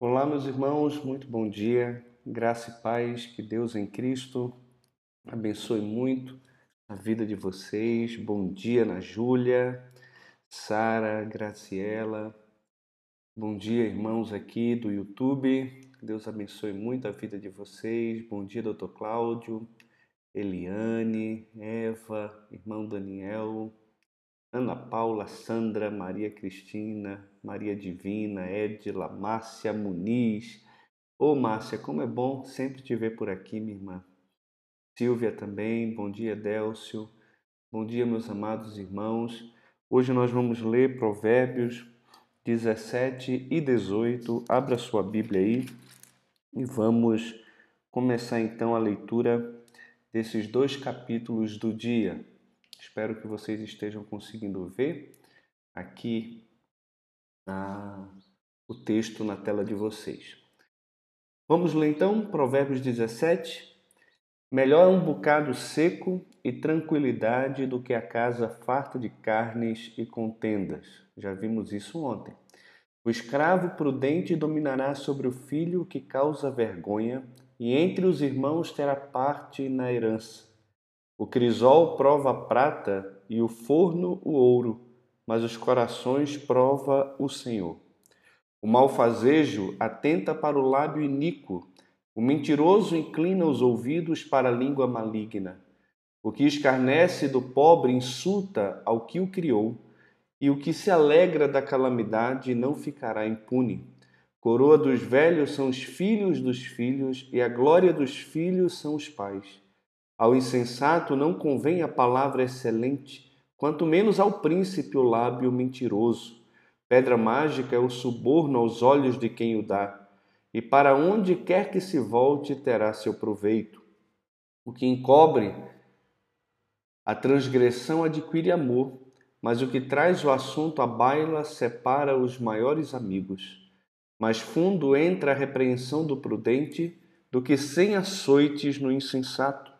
Olá, meus irmãos, muito bom dia, graça e paz, que Deus em Cristo abençoe muito a vida de vocês. Bom dia, Ana Júlia, Sara, Graciela. Bom dia, irmãos aqui do YouTube. Deus abençoe muito a vida de vocês. Bom dia, doutor Cláudio, Eliane, Eva, irmão Daniel, Ana Paula, Sandra, Maria Cristina, Maria Divina, Edila, Márcia Muniz. Ô Márcia, como é bom sempre te ver por aqui, minha irmã. Silvia também, bom dia, Délcio. Bom dia, meus amados irmãos. Hoje nós vamos ler Provérbios 17 e 18. Abra sua Bíblia aí e vamos começar então a leitura desses dois capítulos do dia. Espero que vocês estejam conseguindo ver aqui o texto na tela de vocês. Vamos ler então Provérbios 17. Melhor é um bocado seco e tranquilidade do que a casa farta de carnes e contendas. Já vimos isso ontem. O escravo prudente dominará sobre o filho que causa vergonha, e entre os irmãos terá parte na herança. O crisol prova a prata e o forno o ouro, mas os corações prova o Senhor. O malfazejo atenta para o lábio iníquo, o mentiroso inclina os ouvidos para a língua maligna. O que escarnece do pobre insulta ao que o criou, e o que se alegra da calamidade não ficará impune. Coroa dos velhos são os filhos dos filhos, e a glória dos filhos são os pais. Ao insensato não convém a palavra excelente, quanto menos ao príncipe o lábio mentiroso. Pedra mágica é o suborno aos olhos de quem o dá, e para onde quer que se volte terá seu proveito. O que encobre a transgressão adquire amor, mas o que traz o assunto à baila separa os maiores amigos. Mais fundo entra a repreensão do prudente do que sem açoites no insensato.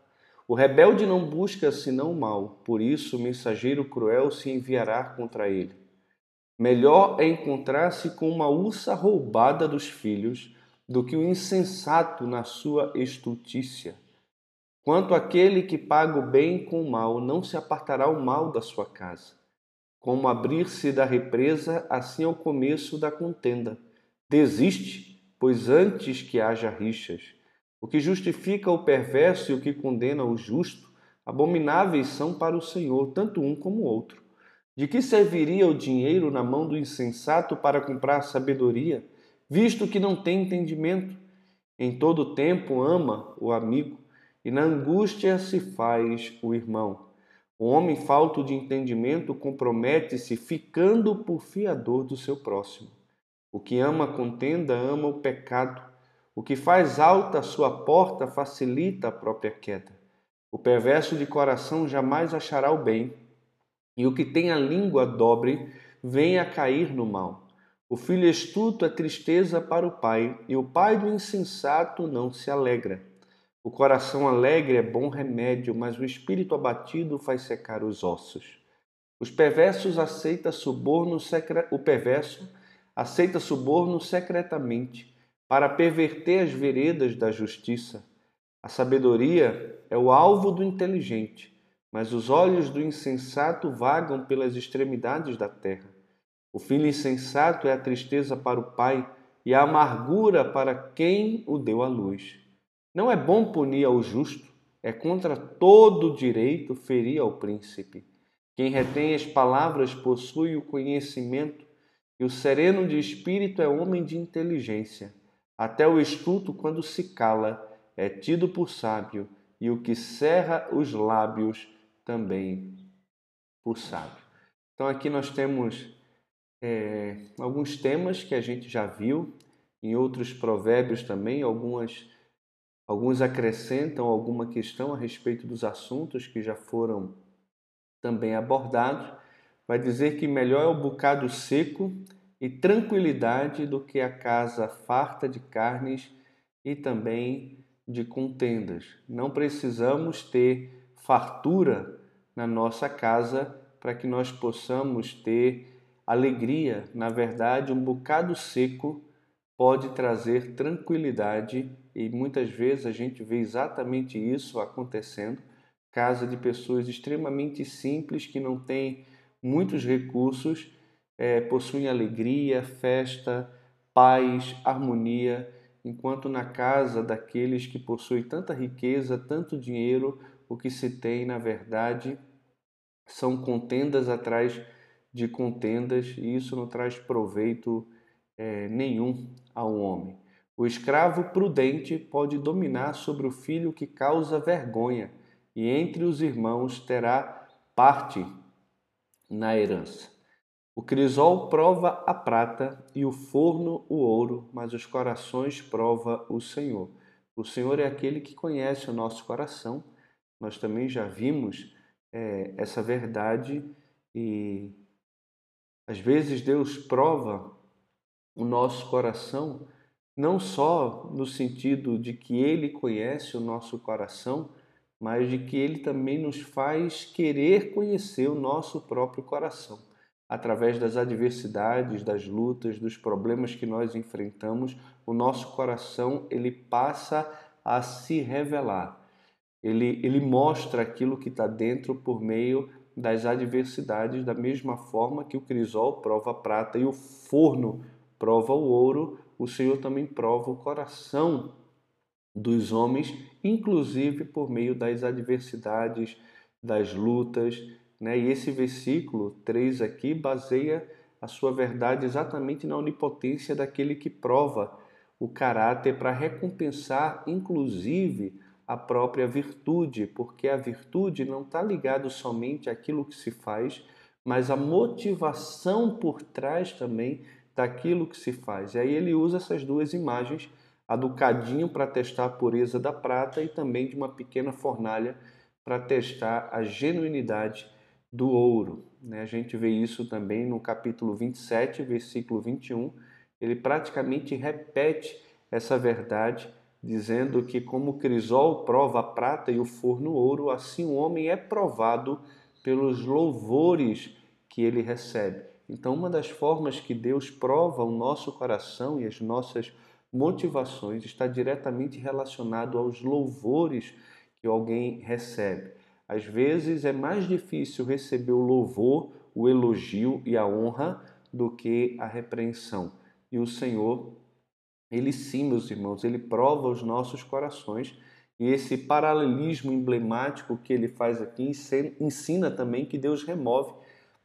O rebelde não busca senão o mal, por isso o mensageiro cruel se enviará contra ele. Melhor é encontrar-se com uma ursa roubada dos filhos do que o insensato na sua estultícia. Quanto aquele que paga o bem com o mal, não se apartará o mal da sua casa. Como abrir-se da represa, assim é o começo da contenda. Desiste, pois antes que haja rixas. O que justifica o perverso e o que condena o justo, abomináveis são para o Senhor, tanto um como o outro. De que serviria o dinheiro na mão do insensato para comprar sabedoria, visto que não tem entendimento? Em todo tempo ama o amigo, e na angústia se faz o irmão. O homem falto de entendimento compromete-se ficando por fiador do seu próximo. O que ama a contenda ama o pecado o que faz alta a sua porta facilita a própria queda. O perverso de coração jamais achará o bem, e o que tem a língua dobre vem a cair no mal. O filho estuto é tristeza para o pai, e o pai do insensato não se alegra. O coração alegre é bom remédio, mas o espírito abatido faz secar os ossos. Os perversos aceita suborno secre... o perverso aceita suborno secretamente para perverter as veredas da justiça. A sabedoria é o alvo do inteligente, mas os olhos do insensato vagam pelas extremidades da terra. O filho insensato é a tristeza para o pai e a amargura para quem o deu à luz. Não é bom punir ao justo, é contra todo direito ferir ao príncipe. Quem retém as palavras possui o conhecimento, e o sereno de espírito é homem de inteligência. Até o estulto, quando se cala, é tido por sábio, e o que cerra os lábios também por sábio. Então, aqui nós temos é, alguns temas que a gente já viu, em outros provérbios também, algumas, alguns acrescentam alguma questão a respeito dos assuntos que já foram também abordados. Vai dizer que melhor é o bocado seco e tranquilidade do que a casa farta de carnes e também de contendas. Não precisamos ter fartura na nossa casa para que nós possamos ter alegria. Na verdade, um bocado seco pode trazer tranquilidade e muitas vezes a gente vê exatamente isso acontecendo. Casa de pessoas extremamente simples que não têm muitos recursos, é, possuem alegria, festa, paz, harmonia, enquanto na casa daqueles que possuem tanta riqueza, tanto dinheiro, o que se tem, na verdade, são contendas atrás de contendas, e isso não traz proveito é, nenhum ao homem. O escravo prudente pode dominar sobre o filho que causa vergonha, e entre os irmãos terá parte na herança. O crisol prova a prata e o forno o ouro, mas os corações prova o Senhor. O Senhor é aquele que conhece o nosso coração. Nós também já vimos é, essa verdade e às vezes Deus prova o nosso coração não só no sentido de que Ele conhece o nosso coração, mas de que Ele também nos faz querer conhecer o nosso próprio coração através das adversidades, das lutas, dos problemas que nós enfrentamos, o nosso coração ele passa a se revelar. Ele, ele mostra aquilo que está dentro por meio das adversidades, da mesma forma que o crisol prova a prata e o forno prova o ouro, o Senhor também prova o coração dos homens, inclusive por meio das adversidades, das lutas, né? E esse versículo 3 aqui baseia a sua verdade exatamente na onipotência daquele que prova o caráter para recompensar, inclusive, a própria virtude, porque a virtude não está ligada somente àquilo que se faz, mas a motivação por trás também daquilo que se faz. E aí ele usa essas duas imagens, a do cadinho para testar a pureza da prata e também de uma pequena fornalha para testar a genuinidade do ouro. Né? A gente vê isso também no capítulo 27, versículo 21. Ele praticamente repete essa verdade, dizendo que, como o crisol prova a prata e o forno ouro, assim o homem é provado pelos louvores que ele recebe. Então, uma das formas que Deus prova o nosso coração e as nossas motivações está diretamente relacionado aos louvores que alguém recebe. Às vezes é mais difícil receber o louvor, o elogio e a honra do que a repreensão. E o Senhor, ele sim, meus irmãos, ele prova os nossos corações. E esse paralelismo emblemático que ele faz aqui ensina também que Deus remove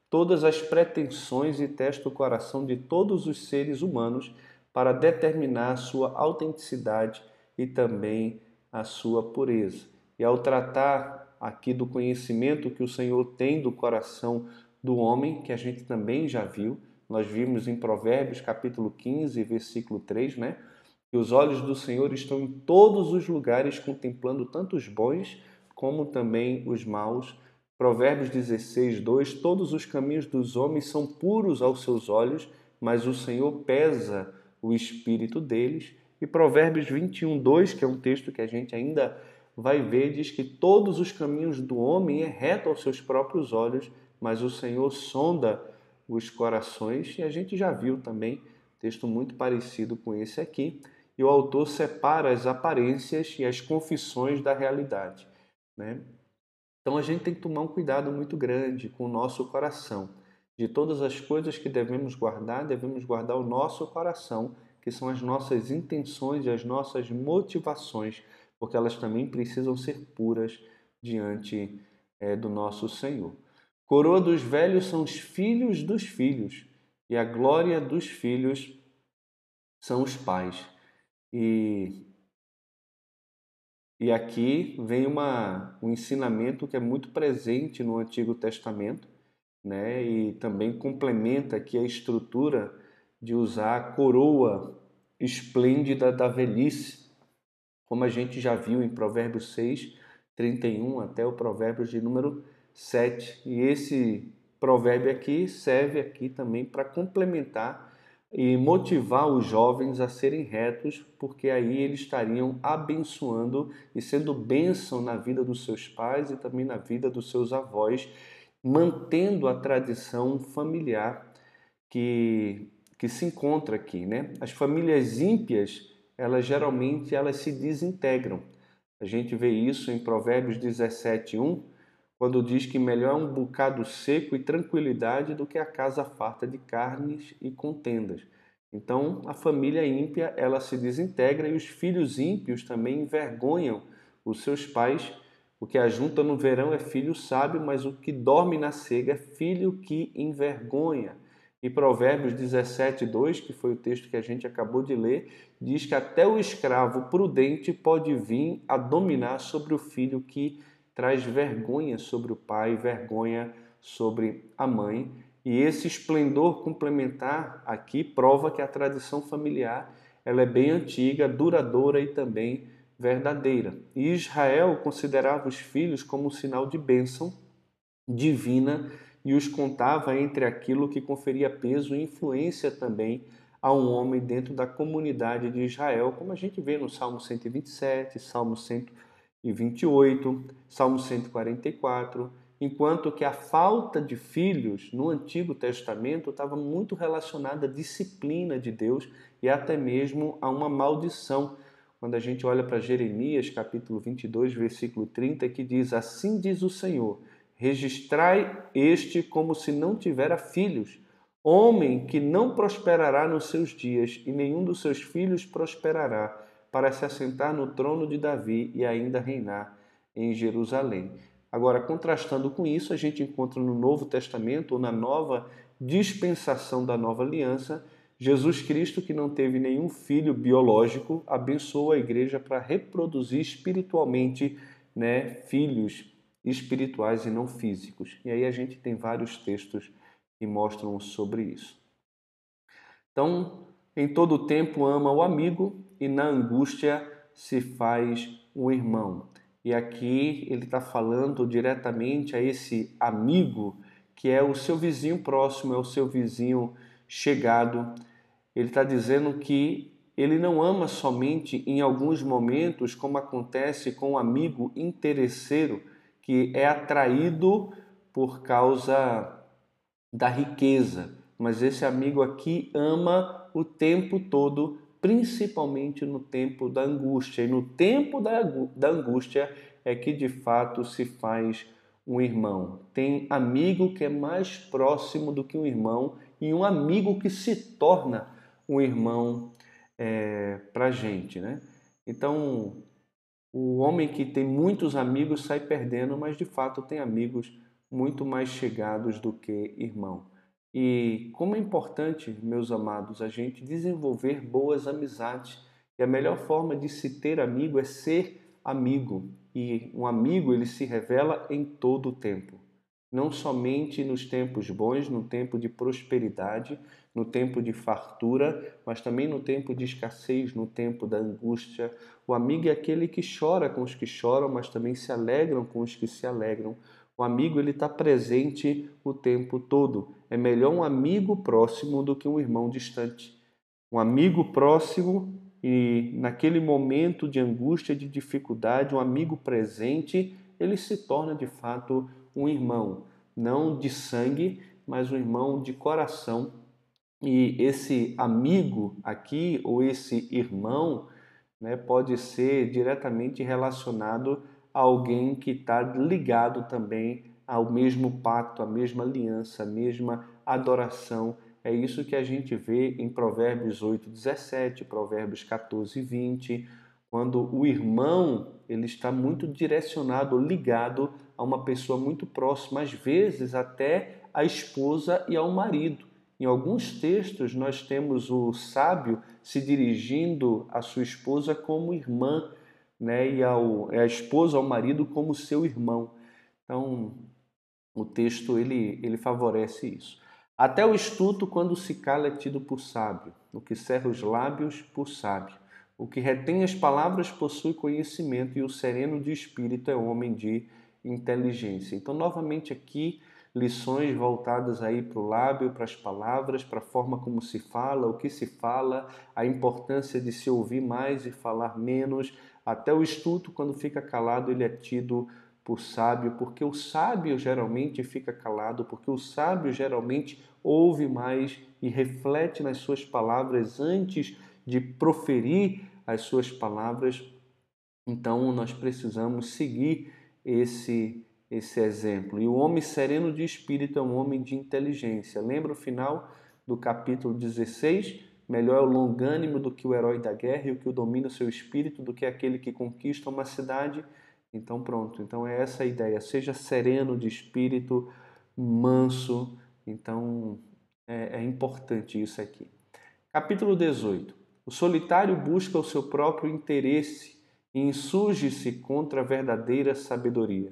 todas as pretensões e testa o coração de todos os seres humanos para determinar a sua autenticidade e também a sua pureza. E ao tratar aqui do conhecimento que o Senhor tem do coração do homem, que a gente também já viu. Nós vimos em Provérbios capítulo 15, versículo 3, né? Que os olhos do Senhor estão em todos os lugares, contemplando tanto os bons como também os maus. Provérbios 16, 2: Todos os caminhos dos homens são puros aos seus olhos, mas o Senhor pesa o espírito deles. E Provérbios 21, 2, que é um texto que a gente ainda vai ver, diz que todos os caminhos do homem é reto aos seus próprios olhos, mas o Senhor sonda os corações, e a gente já viu também texto muito parecido com esse aqui, e o autor separa as aparências e as confissões da realidade. Né? Então a gente tem que tomar um cuidado muito grande com o nosso coração. De todas as coisas que devemos guardar, devemos guardar o nosso coração, que são as nossas intenções e as nossas motivações porque elas também precisam ser puras diante é, do nosso Senhor. Coroa dos velhos são os filhos dos filhos, e a glória dos filhos são os pais. E, e aqui vem uma, um ensinamento que é muito presente no Antigo Testamento, né? e também complementa aqui a estrutura de usar a coroa esplêndida da velhice como a gente já viu em Provérbios 6, 31 até o Provérbios de número 7. E esse provérbio aqui serve aqui também para complementar e motivar os jovens a serem retos, porque aí eles estariam abençoando e sendo bênção na vida dos seus pais e também na vida dos seus avós, mantendo a tradição familiar que que se encontra aqui, né? As famílias ímpias, elas geralmente elas se desintegram. A gente vê isso em Provérbios 17:1, quando diz que melhor é um bocado seco e tranquilidade do que a casa farta de carnes e contendas. Então, a família ímpia, ela se desintegra e os filhos ímpios também envergonham os seus pais. O que ajunta no verão é filho sábio, mas o que dorme na cega é filho que envergonha. E Provérbios 17, 2, que foi o texto que a gente acabou de ler, diz que até o escravo prudente pode vir a dominar sobre o filho que traz vergonha sobre o pai, vergonha sobre a mãe. E esse esplendor complementar aqui prova que a tradição familiar ela é bem antiga, duradoura e também verdadeira. E Israel considerava os filhos como um sinal de bênção divina e os contava entre aquilo que conferia peso e influência também a um homem dentro da comunidade de Israel, como a gente vê no Salmo 127, Salmo 128, Salmo 144, enquanto que a falta de filhos no Antigo Testamento estava muito relacionada à disciplina de Deus e até mesmo a uma maldição. Quando a gente olha para Jeremias, capítulo 22, versículo 30, que diz: Assim diz o Senhor: registrai este como se não tivera filhos. Homem que não prosperará nos seus dias, e nenhum dos seus filhos prosperará, para se assentar no trono de Davi e ainda reinar em Jerusalém. Agora, contrastando com isso, a gente encontra no Novo Testamento, ou na nova dispensação da nova aliança, Jesus Cristo, que não teve nenhum filho biológico, abençoa a igreja para reproduzir espiritualmente né, filhos espirituais e não físicos. E aí a gente tem vários textos que mostram sobre isso. Então, em todo tempo ama o amigo e na angústia se faz um irmão. E aqui ele está falando diretamente a esse amigo que é o seu vizinho próximo, é o seu vizinho chegado. Ele está dizendo que ele não ama somente em alguns momentos, como acontece com o um amigo interesseiro, que é atraído por causa da riqueza, mas esse amigo aqui ama o tempo todo, principalmente no tempo da angústia. E no tempo da, da angústia é que de fato se faz um irmão. Tem amigo que é mais próximo do que um irmão e um amigo que se torna um irmão é, para a gente, né? Então, o homem que tem muitos amigos sai perdendo, mas de fato tem amigos muito mais chegados do que irmão. E como é importante, meus amados, a gente desenvolver boas amizades. E a melhor forma de se ter amigo é ser amigo. E um amigo ele se revela em todo o tempo não somente nos tempos bons, no tempo de prosperidade, no tempo de fartura, mas também no tempo de escassez, no tempo da angústia. O amigo é aquele que chora com os que choram, mas também se alegram com os que se alegram. O amigo ele está presente o tempo todo. É melhor um amigo próximo do que um irmão distante. Um amigo próximo e naquele momento de angústia, de dificuldade, um amigo presente, ele se torna de fato um irmão, não de sangue, mas um irmão de coração. E esse amigo aqui, ou esse irmão, né, pode ser diretamente relacionado a alguém que está ligado também ao mesmo pacto, à mesma aliança, à mesma adoração. É isso que a gente vê em Provérbios 8, 17, Provérbios 14, 20, quando o irmão ele está muito direcionado, ligado a uma pessoa muito próxima, às vezes até a esposa e ao marido. Em alguns textos nós temos o sábio se dirigindo à sua esposa como irmã, né, e ao, a esposa ao marido como seu irmão. Então, o texto ele, ele favorece isso. Até o estudo, quando se cala, é tido por sábio, o que cerra os lábios por sábio. O que retém as palavras possui conhecimento, e o sereno de espírito é homem de inteligência. Então, novamente aqui, lições voltadas aí para o lábio, para as palavras, para a forma como se fala, o que se fala, a importância de se ouvir mais e falar menos. Até o estudo, quando fica calado, ele é tido por sábio, porque o sábio geralmente fica calado, porque o sábio geralmente ouve mais e reflete nas suas palavras antes de proferir as suas palavras. Então nós precisamos seguir esse esse exemplo. E o homem sereno de espírito é um homem de inteligência. Lembra o final do capítulo 16? Melhor é o longânimo do que o herói da guerra e o que o domina o seu espírito do que aquele que conquista uma cidade. Então pronto, então é essa a ideia. Seja sereno de espírito, manso. Então é, é importante isso aqui. Capítulo 18. O solitário busca o seu próprio interesse e insurge-se contra a verdadeira sabedoria.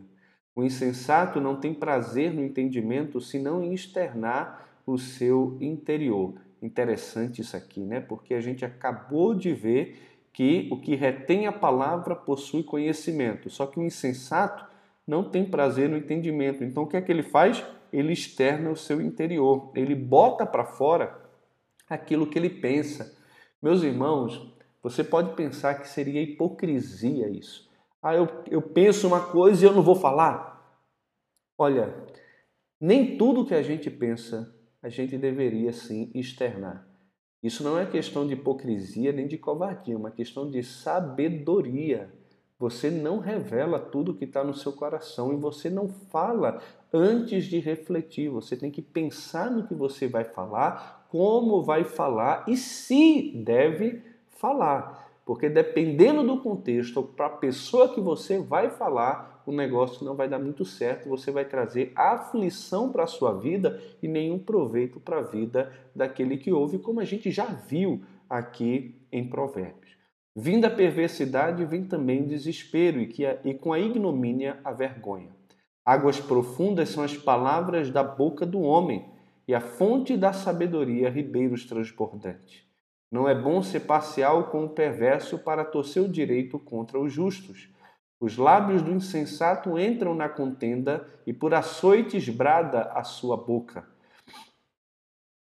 O insensato não tem prazer no entendimento senão em externar o seu interior. Interessante isso aqui, né? Porque a gente acabou de ver que o que retém a palavra possui conhecimento, só que o insensato não tem prazer no entendimento. Então o que é que ele faz? Ele externa o seu interior, ele bota para fora aquilo que ele pensa. Meus irmãos, você pode pensar que seria hipocrisia isso. Ah, eu, eu penso uma coisa e eu não vou falar. Olha, nem tudo que a gente pensa a gente deveria sim externar. Isso não é questão de hipocrisia nem de covardia, é uma questão de sabedoria. Você não revela tudo que está no seu coração e você não fala antes de refletir. Você tem que pensar no que você vai falar, como vai falar e se deve falar. Porque dependendo do contexto, para a pessoa que você vai falar, o negócio não vai dar muito certo, você vai trazer aflição para a sua vida e nenhum proveito para a vida daquele que ouve, como a gente já viu aqui em Provérbios. Vindo a perversidade, vem também o desespero e, que, e com a ignomínia a vergonha. Águas profundas são as palavras da boca do homem, e a fonte da sabedoria, ribeiros transbordantes. Não é bom ser parcial com o perverso para torcer o direito contra os justos. Os lábios do insensato entram na contenda e por açoites brada a sua boca.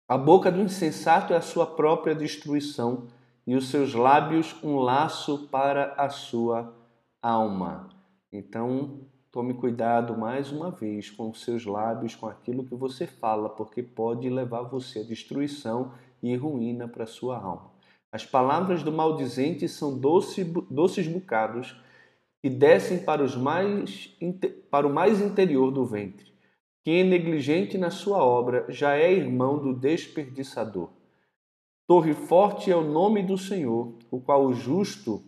A boca do insensato é a sua própria destruição e os seus lábios um laço para a sua alma. Então, tome cuidado mais uma vez com os seus lábios, com aquilo que você fala, porque pode levar você à destruição e ruína para a sua alma. As palavras do maldizente são doce, doces bocados que descem para, os mais, para o mais interior do ventre. Quem é negligente na sua obra já é irmão do desperdiçador. Torre forte é o nome do Senhor, o qual o justo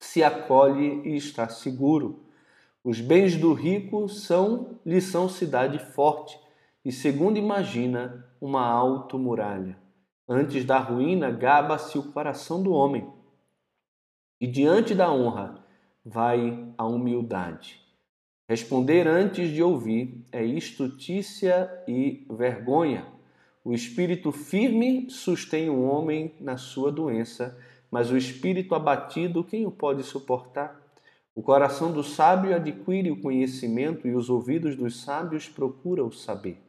se acolhe e está seguro. Os bens do rico são lhe são cidade forte, e segundo imagina, uma alta muralha. Antes da ruína, gaba-se o coração do homem, e diante da honra vai a humildade. Responder antes de ouvir é estutícia e vergonha. O espírito firme sustém o homem na sua doença, mas o espírito abatido, quem o pode suportar? O coração do sábio adquire o conhecimento e os ouvidos dos sábios procuram o saber.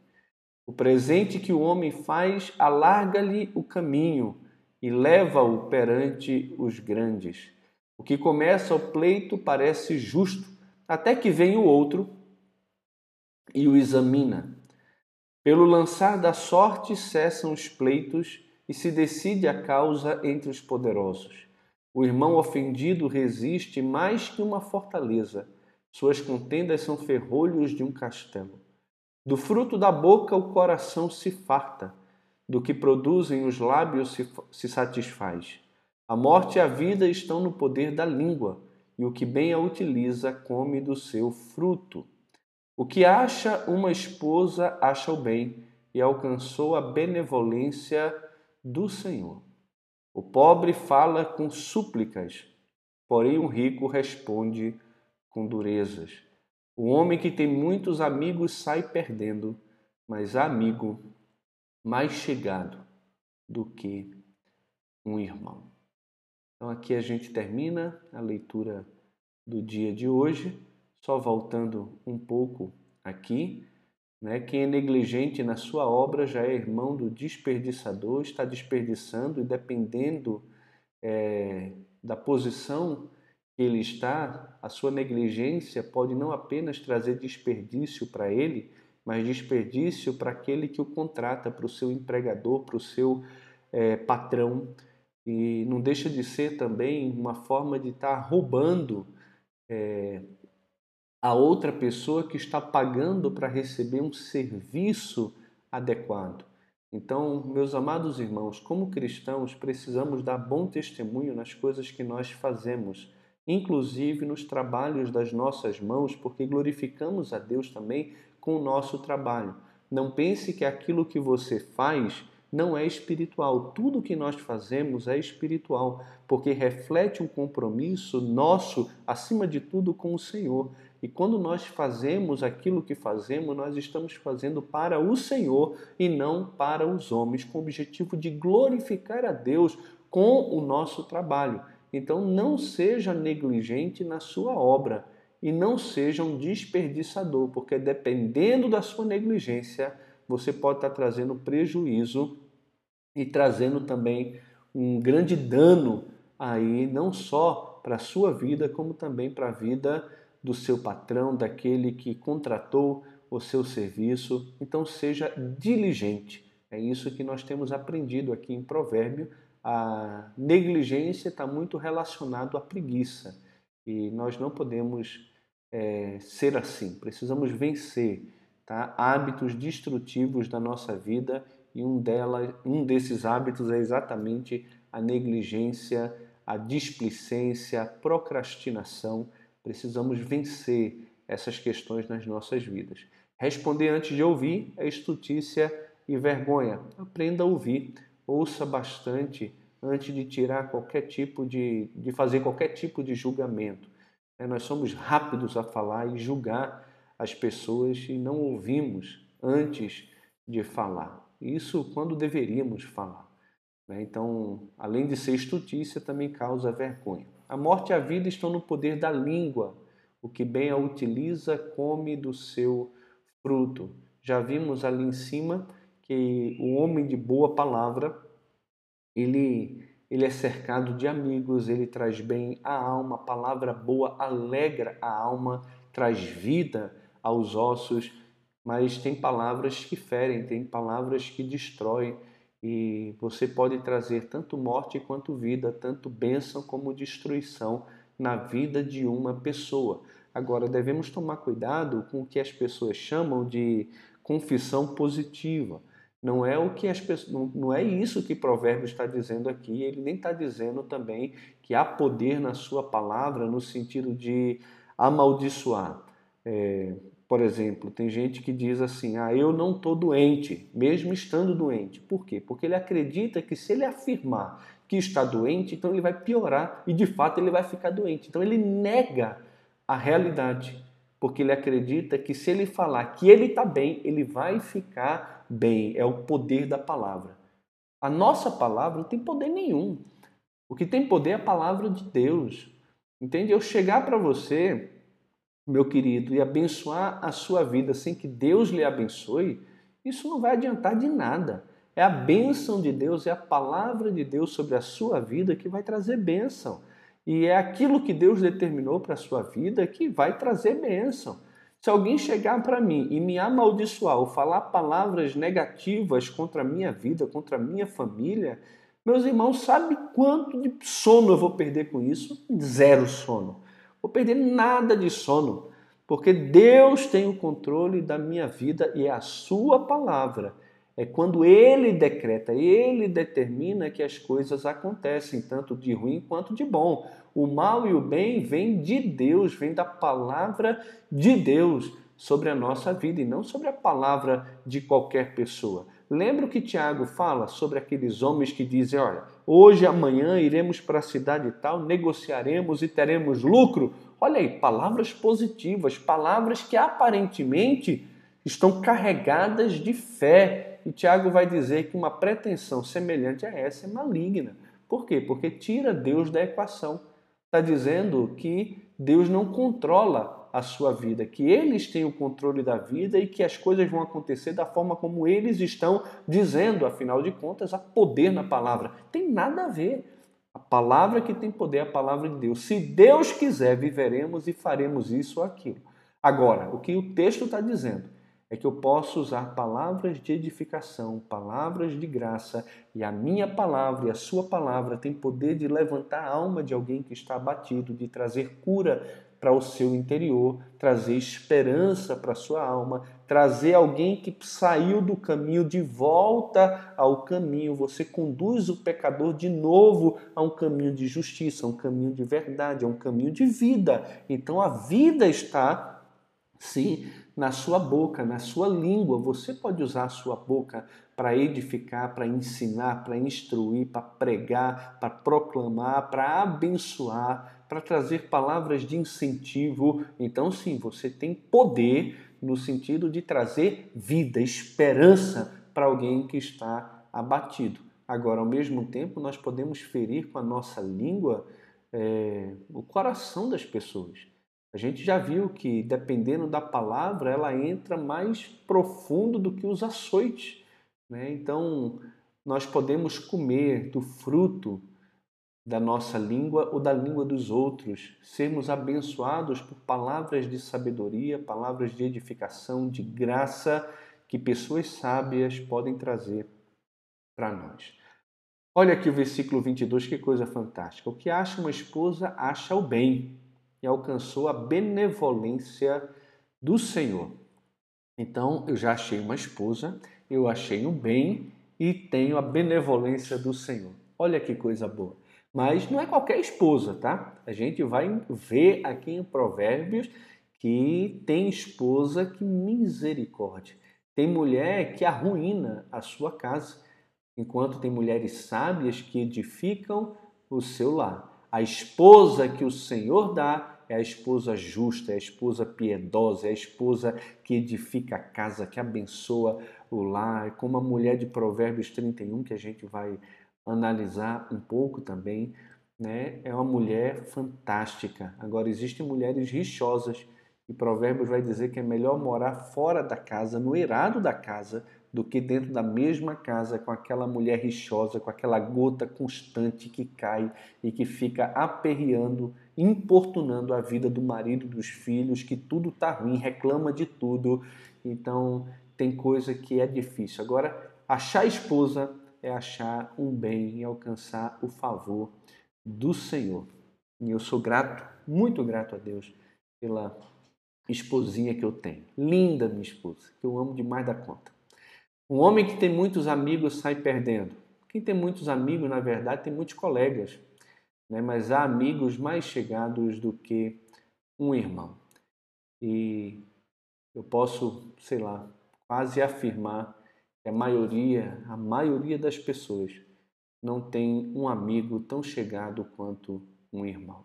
O presente que o homem faz alarga-lhe o caminho e leva-o perante os grandes. O que começa o pleito parece justo, até que vem o outro e o examina. Pelo lançar da sorte cessam os pleitos e se decide a causa entre os poderosos. O irmão ofendido resiste mais que uma fortaleza. Suas contendas são ferrolhos de um castelo. Do fruto da boca o coração se farta, do que produzem os lábios se, se satisfaz. A morte e a vida estão no poder da língua, e o que bem a utiliza come do seu fruto. O que acha uma esposa acha o bem e alcançou a benevolência do Senhor. O pobre fala com súplicas, porém o rico responde com durezas. O homem que tem muitos amigos sai perdendo, mas há amigo mais chegado do que um irmão. Então aqui a gente termina a leitura do dia de hoje, só voltando um pouco aqui. Né? Quem é negligente na sua obra já é irmão do desperdiçador, está desperdiçando e dependendo é, da posição que ele está, a sua negligência pode não apenas trazer desperdício para ele, mas desperdício para aquele que o contrata, para o seu empregador, para o seu é, patrão. E não deixa de ser também uma forma de estar tá roubando é, a outra pessoa que está pagando para receber um serviço adequado. Então, meus amados irmãos, como cristãos, precisamos dar bom testemunho nas coisas que nós fazemos, inclusive nos trabalhos das nossas mãos, porque glorificamos a Deus também com o nosso trabalho. Não pense que aquilo que você faz não é espiritual. Tudo que nós fazemos é espiritual, porque reflete um compromisso nosso, acima de tudo, com o Senhor. E quando nós fazemos aquilo que fazemos, nós estamos fazendo para o Senhor e não para os homens, com o objetivo de glorificar a Deus com o nosso trabalho. Então, não seja negligente na sua obra e não seja um desperdiçador, porque dependendo da sua negligência, você pode estar trazendo prejuízo e trazendo também um grande dano aí, não só para a sua vida, como também para a vida do seu patrão, daquele que contratou o seu serviço. Então, seja diligente. É isso que nós temos aprendido aqui em Provérbio. A negligência está muito relacionado à preguiça e nós não podemos é, ser assim. Precisamos vencer tá? hábitos destrutivos da nossa vida e um, dela, um desses hábitos é exatamente a negligência, a displicência, a procrastinação. Precisamos vencer essas questões nas nossas vidas. Responder antes de ouvir é estutícia e vergonha. Aprenda a ouvir, ouça bastante antes de tirar qualquer tipo de, de fazer qualquer tipo de julgamento. É, nós somos rápidos a falar e julgar as pessoas e não ouvimos antes de falar. Isso quando deveríamos falar. Né? Então, além de ser estutícia, também causa vergonha. A morte e a vida estão no poder da língua. O que bem a utiliza, come do seu fruto. Já vimos ali em cima que o homem de boa palavra, ele, ele é cercado de amigos, ele traz bem a alma, a palavra boa alegra a alma, traz vida aos ossos mas tem palavras que ferem, tem palavras que destroem, e você pode trazer tanto morte quanto vida, tanto bênção como destruição na vida de uma pessoa. Agora, devemos tomar cuidado com o que as pessoas chamam de confissão positiva. Não é o que as pessoas, não é isso que Provérbios está dizendo aqui. Ele nem está dizendo também que há poder na sua palavra no sentido de amaldiçoar. É, por exemplo, tem gente que diz assim: ah, eu não estou doente, mesmo estando doente. Por quê? Porque ele acredita que se ele afirmar que está doente, então ele vai piorar e de fato ele vai ficar doente. Então ele nega a realidade, porque ele acredita que se ele falar que ele está bem, ele vai ficar bem. É o poder da palavra. A nossa palavra não tem poder nenhum. O que tem poder é a palavra de Deus. Entende? Eu chegar para você meu querido, e abençoar a sua vida sem que Deus lhe abençoe, isso não vai adiantar de nada. É a bênção de Deus, é a palavra de Deus sobre a sua vida que vai trazer bênção. E é aquilo que Deus determinou para a sua vida que vai trazer bênção. Se alguém chegar para mim e me amaldiçoar ou falar palavras negativas contra a minha vida, contra a minha família, meus irmãos, sabe quanto de sono eu vou perder com isso? Zero sono vou perder nada de sono, porque Deus tem o controle da minha vida e é a Sua palavra. É quando Ele decreta, Ele determina que as coisas acontecem, tanto de ruim quanto de bom. O mal e o bem vêm de Deus, vem da palavra de Deus sobre a nossa vida e não sobre a palavra de qualquer pessoa. Lembra o que Tiago fala sobre aqueles homens que dizem: olha, hoje, amanhã iremos para a cidade tal, negociaremos e teremos lucro? Olha aí, palavras positivas, palavras que aparentemente estão carregadas de fé. E Tiago vai dizer que uma pretensão semelhante a essa é maligna. Por quê? Porque tira Deus da equação. Está dizendo que Deus não controla a sua vida, que eles têm o controle da vida e que as coisas vão acontecer da forma como eles estão dizendo, afinal de contas, há poder na palavra. Tem nada a ver. palavra que tem poder é a palavra de Deus. Se Deus quiser, viveremos e faremos isso ou aquilo. Agora, o que o texto está dizendo é que eu posso usar palavras de edificação, palavras de graça, e a minha palavra e a sua palavra tem poder de levantar a alma de alguém que está abatido, de trazer cura para o seu interior, trazer esperança para a sua alma, trazer alguém que saiu do caminho de volta ao caminho. Você conduz o pecador de novo a um caminho de justiça, a um caminho de verdade, a um caminho de vida. Então a vida está, sim, na sua boca, na sua língua. Você pode usar a sua boca para edificar, para ensinar, para instruir, para pregar, para proclamar, para abençoar, para trazer palavras de incentivo. Então, sim, você tem poder no sentido de trazer vida, esperança para alguém que está abatido. Agora, ao mesmo tempo, nós podemos ferir com a nossa língua é, o coração das pessoas. A gente já viu que, dependendo da palavra, ela entra mais profundo do que os açoites. Né? Então, nós podemos comer do fruto da nossa língua ou da língua dos outros, sermos abençoados por palavras de sabedoria, palavras de edificação, de graça que pessoas sábias podem trazer para nós. Olha aqui o versículo 22, que coisa fantástica. O que acha uma esposa, acha o bem e alcançou a benevolência do Senhor. Então, eu já achei uma esposa, eu achei um bem e tenho a benevolência do Senhor. Olha que coisa boa. Mas não é qualquer esposa, tá? A gente vai ver aqui em Provérbios que tem esposa que misericórdia. Tem mulher que arruína a sua casa, enquanto tem mulheres sábias que edificam o seu lar. A esposa que o Senhor dá é a esposa justa, é a esposa piedosa, é a esposa que edifica a casa, que abençoa o lar, como a mulher de Provérbios 31, que a gente vai analisar um pouco também, né? É uma mulher fantástica. Agora existem mulheres rixosas e Provérbios vai dizer que é melhor morar fora da casa, no eirado da casa, do que dentro da mesma casa com aquela mulher rixosa, com aquela gota constante que cai e que fica aperreando, importunando a vida do marido, dos filhos, que tudo está ruim, reclama de tudo. Então, tem coisa que é difícil. Agora, achar esposa é achar um bem e alcançar o favor do Senhor. E eu sou grato, muito grato a Deus pela esposinha que eu tenho. Linda minha esposa, que eu amo demais da conta. Um homem que tem muitos amigos sai perdendo. Quem tem muitos amigos, na verdade, tem muitos colegas, né? mas há amigos mais chegados do que um irmão. E eu posso, sei lá, quase afirmar a maioria, a maioria das pessoas não tem um amigo tão chegado quanto um irmão,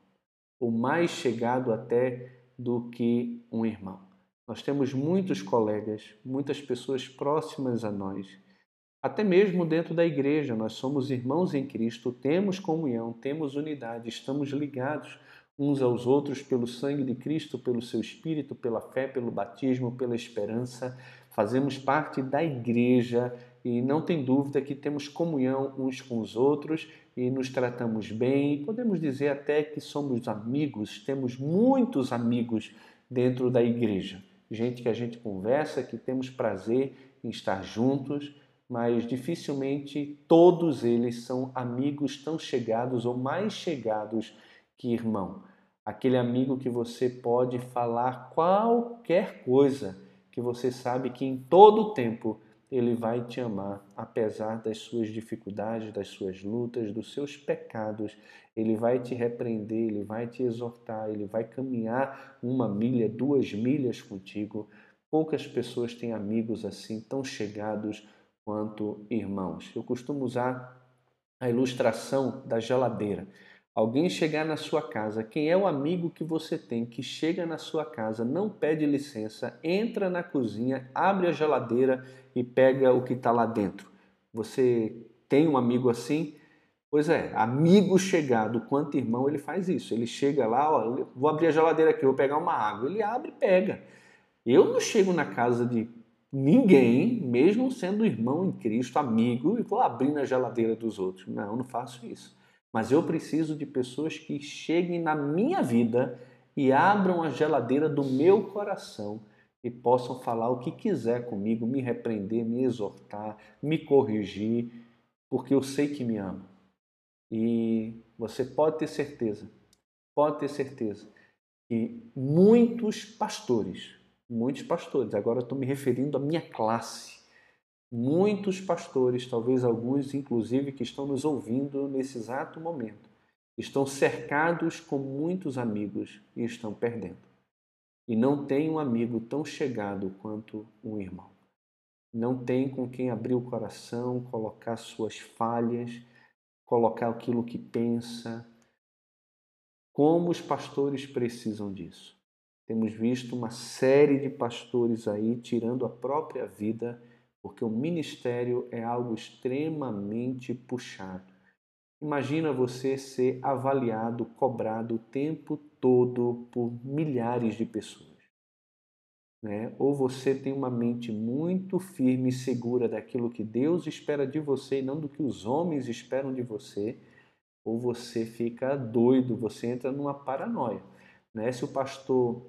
ou mais chegado até do que um irmão. Nós temos muitos colegas, muitas pessoas próximas a nós. Até mesmo dentro da igreja, nós somos irmãos em Cristo, temos comunhão, temos unidade, estamos ligados uns aos outros pelo sangue de Cristo, pelo seu espírito, pela fé, pelo batismo, pela esperança. Fazemos parte da igreja e não tem dúvida que temos comunhão uns com os outros e nos tratamos bem. Podemos dizer até que somos amigos, temos muitos amigos dentro da igreja gente que a gente conversa, que temos prazer em estar juntos, mas dificilmente todos eles são amigos tão chegados ou mais chegados que irmão. Aquele amigo que você pode falar qualquer coisa, que você sabe que em todo tempo ele vai te amar, apesar das suas dificuldades, das suas lutas, dos seus pecados. Ele vai te repreender, ele vai te exortar, ele vai caminhar uma milha, duas milhas contigo. Poucas pessoas têm amigos assim, tão chegados quanto irmãos. Eu costumo usar a ilustração da geladeira. Alguém chegar na sua casa, quem é o amigo que você tem que chega na sua casa, não pede licença, entra na cozinha, abre a geladeira e pega o que está lá dentro? Você tem um amigo assim? Pois é, amigo chegado, quanto irmão, ele faz isso. Ele chega lá, ó, vou abrir a geladeira aqui, vou pegar uma água. Ele abre e pega. Eu não chego na casa de ninguém, mesmo sendo irmão em Cristo, amigo, e vou abrir na geladeira dos outros. Não, não faço isso. Mas eu preciso de pessoas que cheguem na minha vida e abram a geladeira do meu coração e possam falar o que quiser comigo, me repreender, me exortar, me corrigir, porque eu sei que me ama. E você pode ter certeza, pode ter certeza que muitos pastores, muitos pastores, agora estou me referindo à minha classe, muitos pastores, talvez alguns inclusive que estão nos ouvindo nesse exato momento, estão cercados com muitos amigos e estão perdendo. E não tem um amigo tão chegado quanto um irmão. Não tem com quem abrir o coração, colocar suas falhas, colocar aquilo que pensa. Como os pastores precisam disso? Temos visto uma série de pastores aí tirando a própria vida porque o ministério é algo extremamente puxado. Imagina você ser avaliado, cobrado o tempo todo por milhares de pessoas. Né? Ou você tem uma mente muito firme e segura daquilo que Deus espera de você e não do que os homens esperam de você, ou você fica doido, você entra numa paranoia. Né? Se o pastor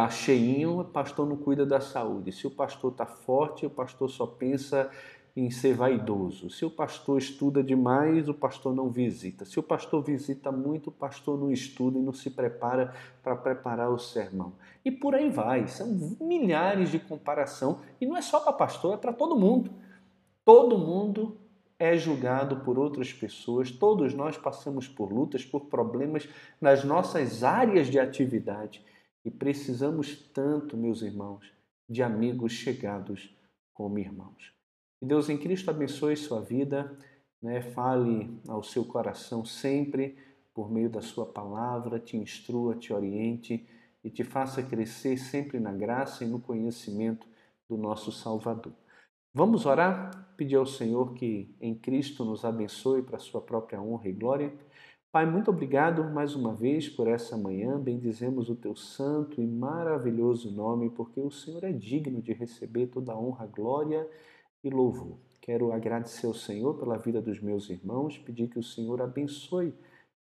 está cheinho, o pastor não cuida da saúde. Se o pastor está forte, o pastor só pensa em ser vaidoso. Se o pastor estuda demais, o pastor não visita. Se o pastor visita muito, o pastor não estuda e não se prepara para preparar o sermão. E por aí vai. São milhares de comparação e não é só para pastor, é para todo mundo. Todo mundo é julgado por outras pessoas. Todos nós passamos por lutas, por problemas nas nossas áreas de atividade e precisamos tanto, meus irmãos, de amigos chegados como irmãos. Que Deus em Cristo abençoe sua vida, né? fale ao seu coração sempre por meio da sua palavra, te instrua, te oriente e te faça crescer sempre na graça e no conhecimento do nosso Salvador. Vamos orar? Pedir ao Senhor que em Cristo nos abençoe para a sua própria honra e glória. Pai, muito obrigado mais uma vez por essa manhã. Bendizemos o teu santo e maravilhoso nome, porque o Senhor é digno de receber toda a honra, glória e louvor. Quero agradecer ao Senhor pela vida dos meus irmãos, pedir que o Senhor abençoe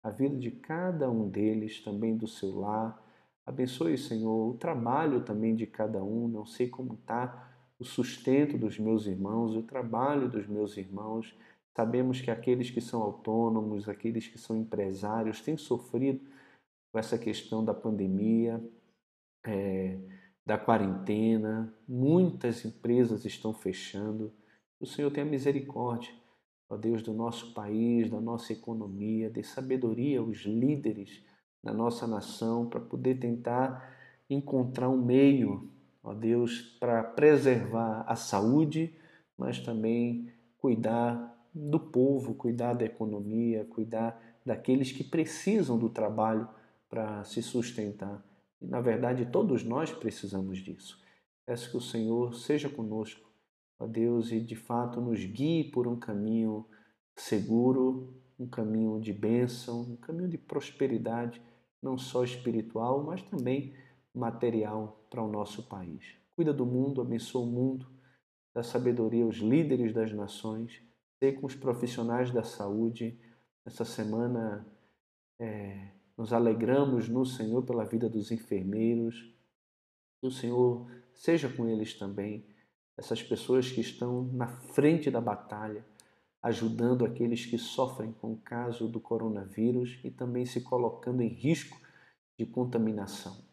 a vida de cada um deles, também do seu lar. Abençoe, Senhor, o trabalho também de cada um. Não sei como está o sustento dos meus irmãos, o trabalho dos meus irmãos. Sabemos que aqueles que são autônomos, aqueles que são empresários, têm sofrido com essa questão da pandemia. É, da quarentena, muitas empresas estão fechando. O Senhor tenha misericórdia, ó Deus, do nosso país, da nossa economia, dê sabedoria aos líderes da nossa nação para poder tentar encontrar um meio, ó Deus, para preservar a saúde, mas também cuidar do povo, cuidar da economia, cuidar daqueles que precisam do trabalho para se sustentar. E, na verdade, todos nós precisamos disso. Peço que o Senhor seja conosco, ó Deus, e de fato nos guie por um caminho seguro, um caminho de bênção, um caminho de prosperidade, não só espiritual, mas também material para o nosso país. Cuida do mundo, abençoa o mundo, dá sabedoria aos líderes das nações, com os profissionais da saúde. Essa semana é, nos alegramos no Senhor pela vida dos enfermeiros. Que o Senhor seja com eles também, essas pessoas que estão na frente da batalha, ajudando aqueles que sofrem com o caso do coronavírus e também se colocando em risco de contaminação.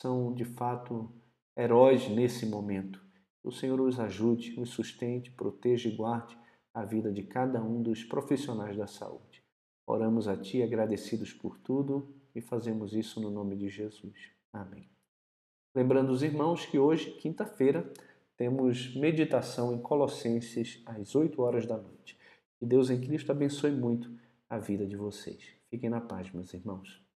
São, de fato, heróis nesse momento. O Senhor os ajude, os sustente, proteja e guarde a vida de cada um dos profissionais da saúde. Oramos a Ti agradecidos por tudo e fazemos isso no nome de Jesus. Amém. Lembrando os irmãos que hoje, quinta-feira, temos meditação em Colossenses às 8 horas da noite. Que Deus em Cristo abençoe muito a vida de vocês. Fiquem na paz, meus irmãos.